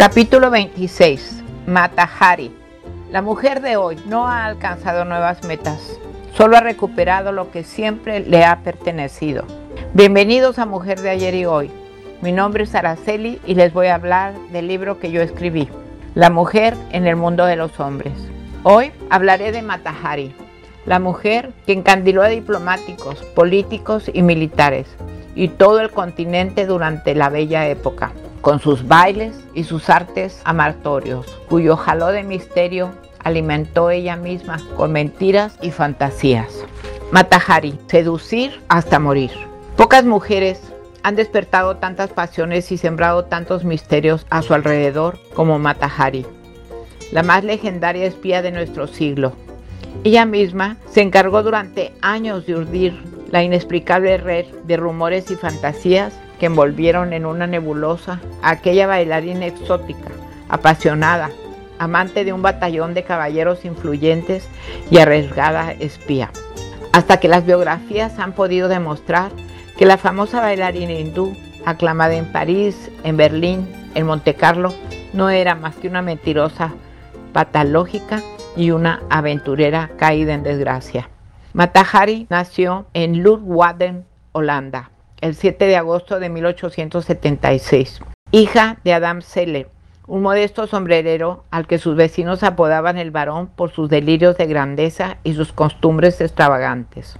Capítulo 26. Mata Hari. La mujer de hoy no ha alcanzado nuevas metas, solo ha recuperado lo que siempre le ha pertenecido. Bienvenidos a Mujer de ayer y hoy. Mi nombre es Araceli y les voy a hablar del libro que yo escribí, La mujer en el mundo de los hombres. Hoy hablaré de Matahari, la mujer que encandiló a diplomáticos, políticos y militares y todo el continente durante la bella época con sus bailes y sus artes amartorios, cuyo jaló de misterio alimentó ella misma con mentiras y fantasías. Matahari, seducir hasta morir. Pocas mujeres han despertado tantas pasiones y sembrado tantos misterios a su alrededor como Matahari, la más legendaria espía de nuestro siglo. Ella misma se encargó durante años de urdir la inexplicable red de rumores y fantasías que envolvieron en una nebulosa a aquella bailarina exótica, apasionada, amante de un batallón de caballeros influyentes y arriesgada espía. Hasta que las biografías han podido demostrar que la famosa bailarina hindú, aclamada en París, en Berlín, en Montecarlo, no era más que una mentirosa patológica y una aventurera caída en desgracia. Matahari nació en Leeuwarden, Holanda el 7 de agosto de 1876. Hija de Adam Seller, un modesto sombrerero al que sus vecinos apodaban el varón por sus delirios de grandeza y sus costumbres extravagantes.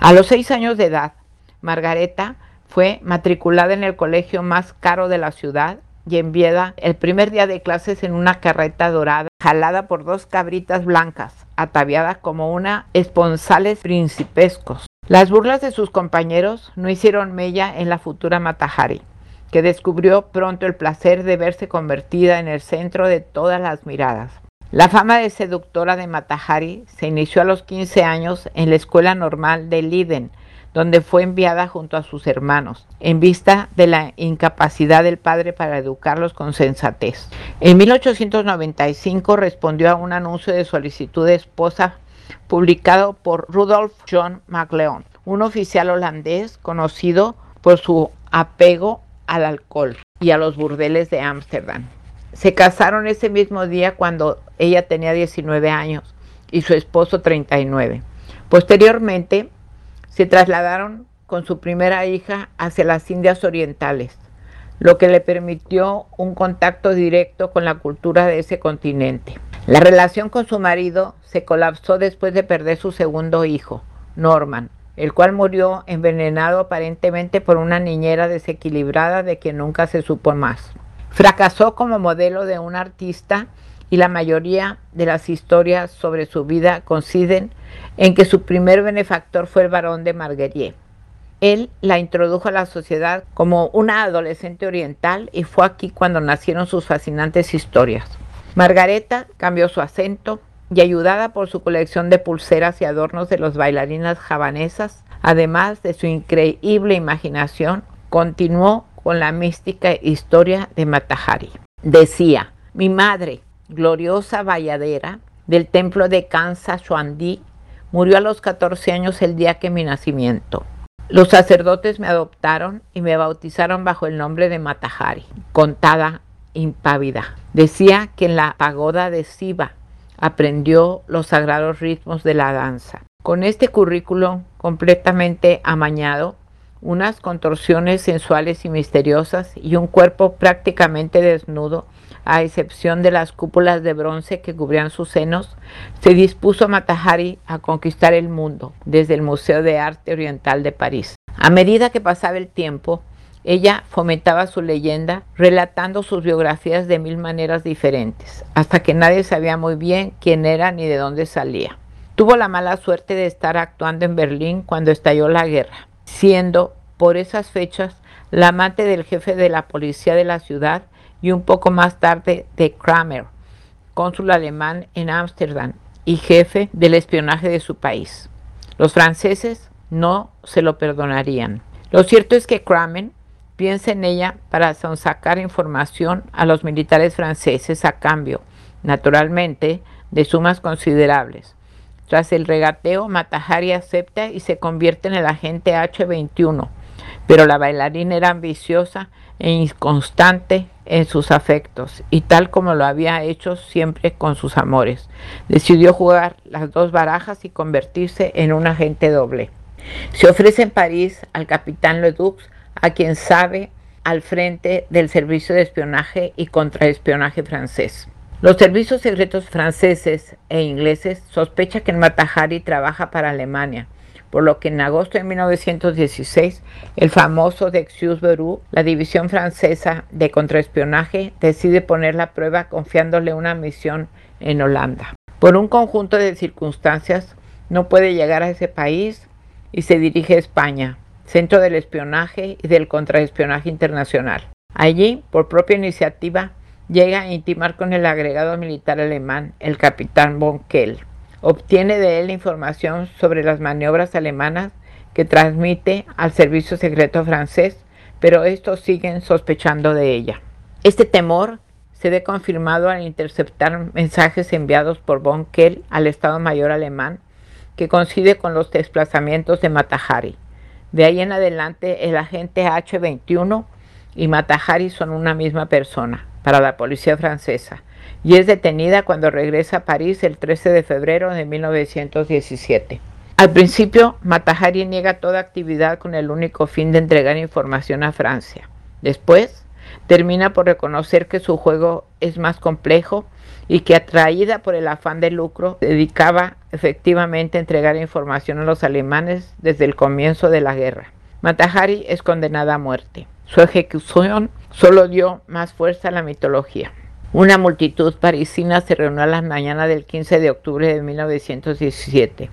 A los seis años de edad, Margareta fue matriculada en el colegio más caro de la ciudad y enviada el primer día de clases en una carreta dorada, jalada por dos cabritas blancas, ataviadas como una esponsales principescos. Las burlas de sus compañeros no hicieron mella en la futura Matahari, que descubrió pronto el placer de verse convertida en el centro de todas las miradas. La fama de seductora de Matahari se inició a los 15 años en la escuela normal de Leiden, donde fue enviada junto a sus hermanos, en vista de la incapacidad del padre para educarlos con sensatez. En 1895 respondió a un anuncio de solicitud de esposa publicado por Rudolf John MacLeod, un oficial holandés conocido por su apego al alcohol y a los burdeles de Ámsterdam. Se casaron ese mismo día cuando ella tenía 19 años y su esposo 39. Posteriormente se trasladaron con su primera hija hacia las Indias Orientales, lo que le permitió un contacto directo con la cultura de ese continente. La relación con su marido se colapsó después de perder su segundo hijo, Norman, el cual murió envenenado aparentemente por una niñera desequilibrada de quien nunca se supo más. Fracasó como modelo de un artista y la mayoría de las historias sobre su vida coinciden en que su primer benefactor fue el barón de Marguerite. Él la introdujo a la sociedad como una adolescente oriental y fue aquí cuando nacieron sus fascinantes historias. Margareta cambió su acento y ayudada por su colección de pulseras y adornos de los bailarinas javanesas, además de su increíble imaginación, continuó con la mística historia de Matahari. Decía, mi madre, gloriosa valladera del templo de Kansa Shuandi, murió a los 14 años el día que mi nacimiento. Los sacerdotes me adoptaron y me bautizaron bajo el nombre de Matahari, contada impávida. Decía que en la pagoda de Siva aprendió los sagrados ritmos de la danza. Con este currículo completamente amañado, unas contorsiones sensuales y misteriosas y un cuerpo prácticamente desnudo, a excepción de las cúpulas de bronce que cubrían sus senos, se dispuso Matahari a conquistar el mundo desde el Museo de Arte Oriental de París. A medida que pasaba el tiempo, ella fomentaba su leyenda relatando sus biografías de mil maneras diferentes, hasta que nadie sabía muy bien quién era ni de dónde salía. Tuvo la mala suerte de estar actuando en Berlín cuando estalló la guerra, siendo por esas fechas la amante del jefe de la policía de la ciudad y un poco más tarde de Kramer, cónsul alemán en Ámsterdam y jefe del espionaje de su país. Los franceses no se lo perdonarían. Lo cierto es que Kramer piensa en ella para sacar información a los militares franceses a cambio, naturalmente, de sumas considerables. Tras el regateo, Matahari acepta y se convierte en el agente H-21, pero la bailarina era ambiciosa e inconstante en sus afectos y tal como lo había hecho siempre con sus amores, decidió jugar las dos barajas y convertirse en un agente doble. Se ofrece en París al capitán Ledoux, a quien sabe al frente del servicio de espionaje y contraespionaje francés. Los servicios secretos franceses e ingleses sospechan que el Matahari trabaja para Alemania, por lo que en agosto de 1916 el famoso de Beru, la división francesa de contraespionaje, decide poner la prueba confiándole una misión en Holanda. Por un conjunto de circunstancias no puede llegar a ese país y se dirige a España, centro del espionaje y del contraespionaje internacional. Allí, por propia iniciativa, llega a intimar con el agregado militar alemán, el capitán von Kell. Obtiene de él información sobre las maniobras alemanas que transmite al servicio secreto francés, pero estos siguen sospechando de ella. Este temor se ve confirmado al interceptar mensajes enviados por von Kell al Estado Mayor alemán, que coincide con los desplazamientos de Matahari. De ahí en adelante, el agente H-21 y Matahari son una misma persona para la policía francesa y es detenida cuando regresa a París el 13 de febrero de 1917. Al principio, Matahari niega toda actividad con el único fin de entregar información a Francia. Después, termina por reconocer que su juego es más complejo y que atraída por el afán de lucro, dedicaba efectivamente a entregar información a los alemanes desde el comienzo de la guerra. Matahari es condenada a muerte. Su ejecución solo dio más fuerza a la mitología. Una multitud parisina se reunió a la mañana del 15 de octubre de 1917.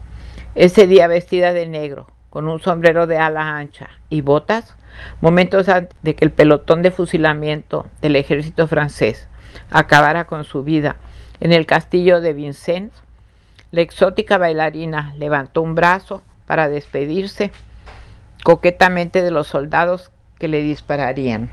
Ese día vestida de negro, con un sombrero de ala ancha y botas, momentos antes de que el pelotón de fusilamiento del ejército francés acabara con su vida en el castillo de Vincennes, la exótica bailarina levantó un brazo para despedirse coquetamente de los soldados que le dispararían.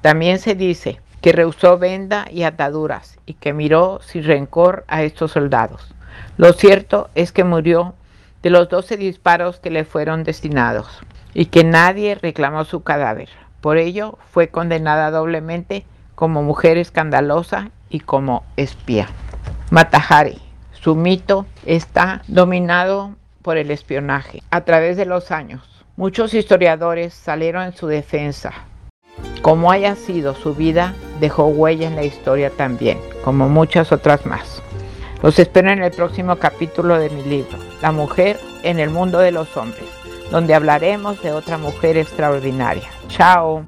También se dice que rehusó venda y ataduras y que miró sin rencor a estos soldados. Lo cierto es que murió de los doce disparos que le fueron destinados y que nadie reclamó su cadáver. Por ello fue condenada doblemente como mujer escandalosa y como espía. Matahari, su mito está dominado por el espionaje. A través de los años, muchos historiadores salieron en su defensa. Como haya sido su vida, dejó huella en la historia también, como muchas otras más. Los espero en el próximo capítulo de mi libro, La mujer en el mundo de los hombres, donde hablaremos de otra mujer extraordinaria. Chao.